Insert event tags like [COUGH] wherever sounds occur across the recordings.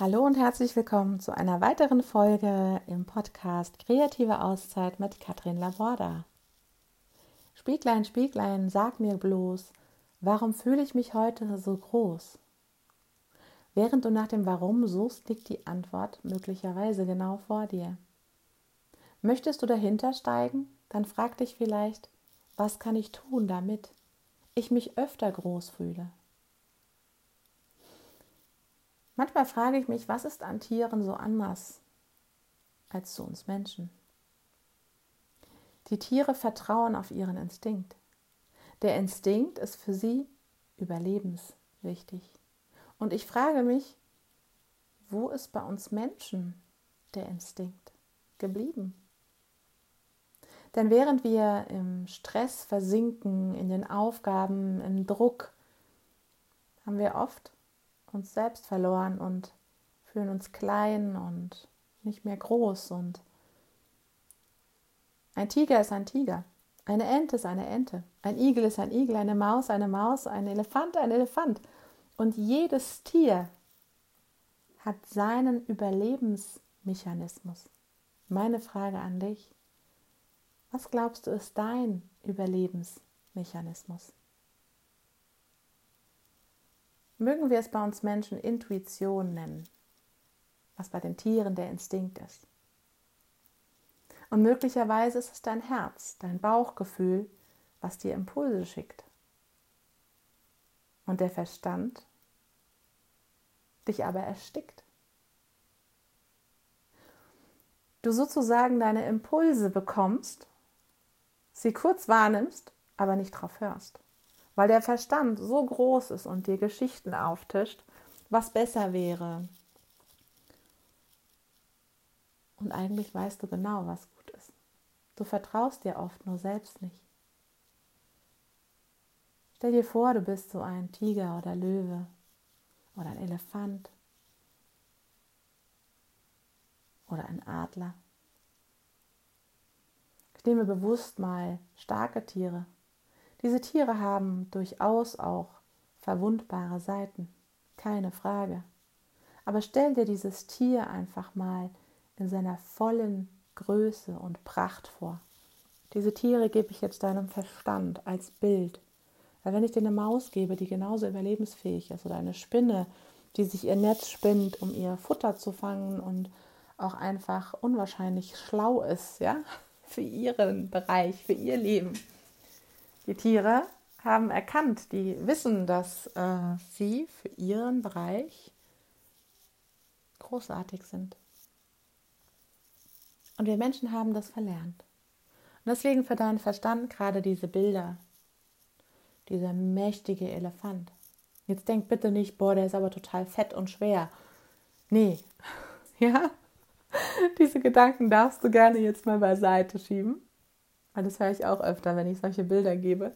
Hallo und herzlich willkommen zu einer weiteren Folge im Podcast Kreative Auszeit mit Katrin Laborda. Spieglein, Spieglein, sag mir bloß, warum fühle ich mich heute so groß? Während du nach dem Warum suchst, liegt die Antwort möglicherweise genau vor dir. Möchtest du dahinter steigen? Dann frag dich vielleicht, was kann ich tun, damit ich mich öfter groß fühle? Manchmal frage ich mich, was ist an Tieren so anders als zu uns Menschen? Die Tiere vertrauen auf ihren Instinkt. Der Instinkt ist für sie überlebenswichtig. Und ich frage mich, wo ist bei uns Menschen der Instinkt geblieben? Denn während wir im Stress versinken, in den Aufgaben, im Druck, haben wir oft uns selbst verloren und fühlen uns klein und nicht mehr groß. Und ein Tiger ist ein Tiger, eine Ente ist eine Ente, ein Igel ist ein Igel, eine Maus eine Maus, ein Elefant ein Elefant. Und jedes Tier hat seinen Überlebensmechanismus. Meine Frage an dich, was glaubst du ist dein Überlebensmechanismus? Mögen wir es bei uns Menschen Intuition nennen, was bei den Tieren der Instinkt ist. Und möglicherweise ist es dein Herz, dein Bauchgefühl, was dir Impulse schickt. Und der Verstand dich aber erstickt. Du sozusagen deine Impulse bekommst, sie kurz wahrnimmst, aber nicht drauf hörst weil der Verstand so groß ist und dir Geschichten auftischt, was besser wäre. Und eigentlich weißt du genau, was gut ist. Du vertraust dir oft nur selbst nicht. Stell dir vor, du bist so ein Tiger oder Löwe oder ein Elefant oder ein Adler. Ich nehme bewusst mal starke Tiere diese Tiere haben durchaus auch verwundbare Seiten, keine Frage. Aber stell dir dieses Tier einfach mal in seiner vollen Größe und Pracht vor. Diese Tiere gebe ich jetzt deinem Verstand als Bild. Weil wenn ich dir eine Maus gebe, die genauso überlebensfähig ist, oder eine Spinne, die sich ihr Netz spinnt, um ihr Futter zu fangen und auch einfach unwahrscheinlich schlau ist, ja, [LAUGHS] für ihren Bereich, für ihr Leben, die Tiere haben erkannt, die wissen, dass äh, sie für ihren Bereich großartig sind. Und wir Menschen haben das verlernt. Und deswegen für deinen Verstand gerade diese Bilder, dieser mächtige Elefant. Jetzt denk bitte nicht, boah, der ist aber total fett und schwer. Nee, [LAUGHS] ja, diese Gedanken darfst du gerne jetzt mal beiseite schieben. Weil das höre ich auch öfter, wenn ich solche Bilder gebe,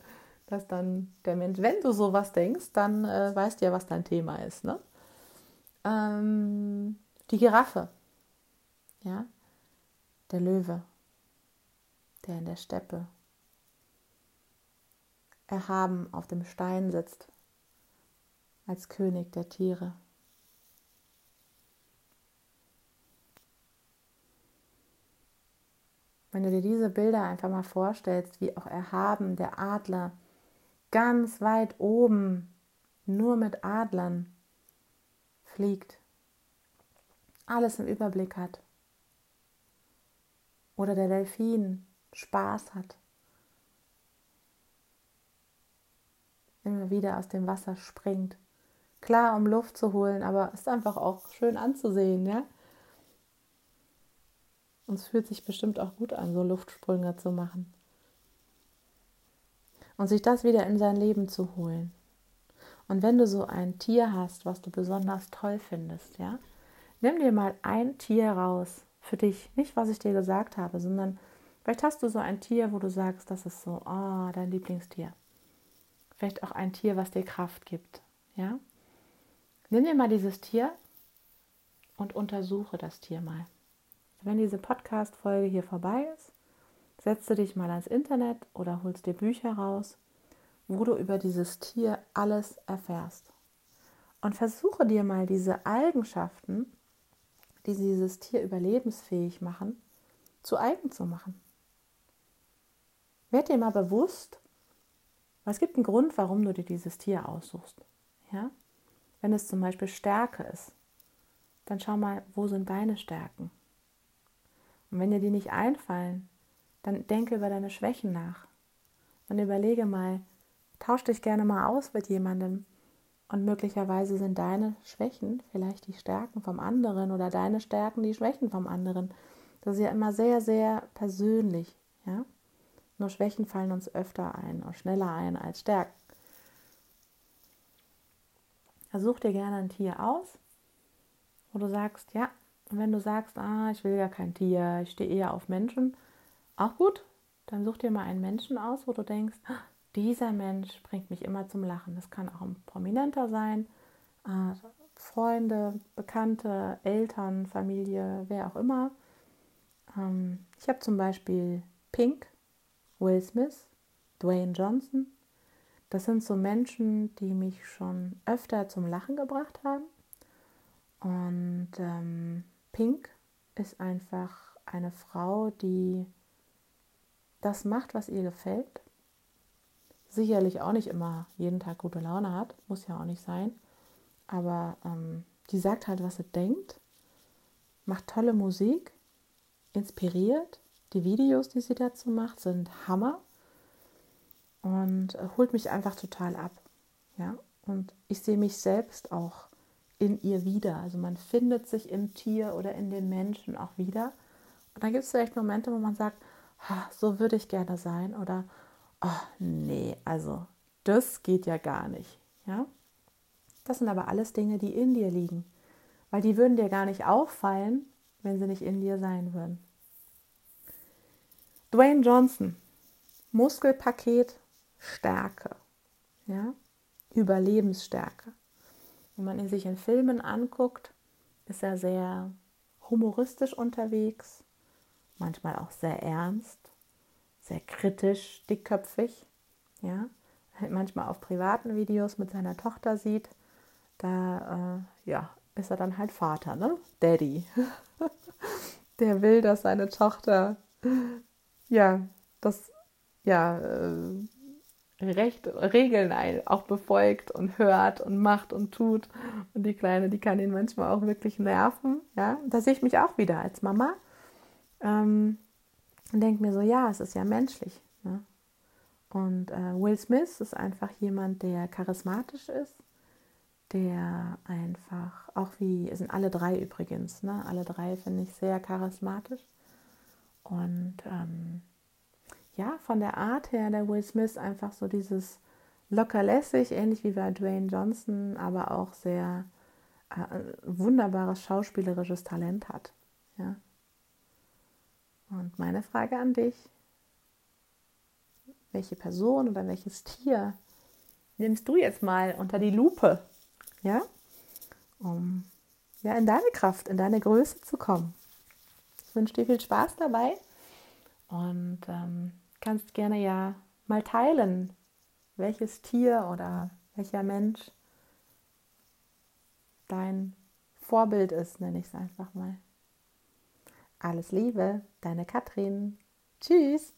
dass dann der Mensch, wenn du sowas denkst, dann äh, weißt du ja, was dein Thema ist. Ne? Ähm, die Giraffe, ja, der Löwe, der in der Steppe erhaben auf dem Stein sitzt, als König der Tiere. Wenn du dir diese Bilder einfach mal vorstellst, wie auch erhaben der Adler ganz weit oben nur mit Adlern fliegt, alles im Überblick hat. Oder der Delfin Spaß hat, immer wieder aus dem Wasser springt. Klar, um Luft zu holen, aber ist einfach auch schön anzusehen, ja? Und es fühlt sich bestimmt auch gut an, so Luftsprünge zu machen. Und sich das wieder in sein Leben zu holen. Und wenn du so ein Tier hast, was du besonders toll findest, ja, nimm dir mal ein Tier raus für dich. Nicht, was ich dir gesagt habe, sondern vielleicht hast du so ein Tier, wo du sagst, das ist so, oh, dein Lieblingstier. Vielleicht auch ein Tier, was dir Kraft gibt, ja. Nimm dir mal dieses Tier und untersuche das Tier mal. Wenn diese Podcast-Folge hier vorbei ist, setzt du dich mal ans Internet oder holst dir Bücher raus, wo du über dieses Tier alles erfährst. Und versuche dir mal diese Eigenschaften, die dieses Tier überlebensfähig machen, zu eigen zu machen. Werd dir mal bewusst, es gibt einen Grund, warum du dir dieses Tier aussuchst. Ja? Wenn es zum Beispiel Stärke ist, dann schau mal, wo sind deine Stärken? Und wenn dir die nicht einfallen, dann denke über deine Schwächen nach. Dann überlege mal, tausch dich gerne mal aus mit jemandem. Und möglicherweise sind deine Schwächen vielleicht die Stärken vom anderen oder deine Stärken die Schwächen vom anderen. Das ist ja immer sehr, sehr persönlich. Ja? Nur Schwächen fallen uns öfter ein und schneller ein als Stärken. Also such dir gerne ein Tier aus, wo du sagst, ja, und wenn du sagst, ah, ich will ja kein Tier, ich stehe eher auf Menschen, auch gut, dann such dir mal einen Menschen aus, wo du denkst, ah, dieser Mensch bringt mich immer zum Lachen. Das kann auch ein Prominenter sein, äh, Freunde, Bekannte, Eltern, Familie, wer auch immer. Ähm, ich habe zum Beispiel Pink, Will Smith, Dwayne Johnson. Das sind so Menschen, die mich schon öfter zum Lachen gebracht haben. Und ähm, Pink ist einfach eine Frau, die das macht, was ihr gefällt. Sicherlich auch nicht immer jeden Tag gute Laune hat, muss ja auch nicht sein. Aber ähm, die sagt halt, was sie denkt, macht tolle Musik, inspiriert. Die Videos, die sie dazu macht, sind Hammer und äh, holt mich einfach total ab. Ja, und ich sehe mich selbst auch in ihr wieder. Also man findet sich im Tier oder in den Menschen auch wieder. Und dann gibt es vielleicht Momente, wo man sagt, so würde ich gerne sein oder oh, nee, also das geht ja gar nicht. Ja? Das sind aber alles Dinge, die in dir liegen, weil die würden dir gar nicht auffallen, wenn sie nicht in dir sein würden. Dwayne Johnson, Muskelpaket, Stärke, ja? Überlebensstärke. Wenn man ihn sich in Filmen anguckt, ist er sehr humoristisch unterwegs, manchmal auch sehr ernst, sehr kritisch, dickköpfig. Ja? Manchmal auf privaten Videos mit seiner Tochter sieht, da äh, ja, ist er dann halt Vater, ne? Daddy. [LAUGHS] Der will, dass seine Tochter ja, das ja, äh, Recht, Regeln auch befolgt und hört und macht und tut. Und die Kleine, die kann ihn manchmal auch wirklich nerven. Ja, da sehe ich mich auch wieder als Mama. Ähm, und denke mir so, ja, es ist ja menschlich. Ne? Und äh, Will Smith ist einfach jemand, der charismatisch ist, der einfach, auch wie, sind alle drei übrigens, ne? alle drei finde ich sehr charismatisch. Und ähm, ja, von der Art her, der Will Smith einfach so dieses lockerlässig, ähnlich wie bei Dwayne Johnson, aber auch sehr äh, wunderbares schauspielerisches Talent hat. Ja. Und meine Frage an dich, welche Person oder welches Tier nimmst du jetzt mal unter die Lupe, ja, um ja in deine Kraft, in deine Größe zu kommen? Ich wünsche dir viel Spaß dabei und ähm, kannst gerne ja mal teilen, welches Tier oder welcher Mensch dein Vorbild ist, nenne ich es einfach mal. Alles Liebe, deine Katrin. Tschüss.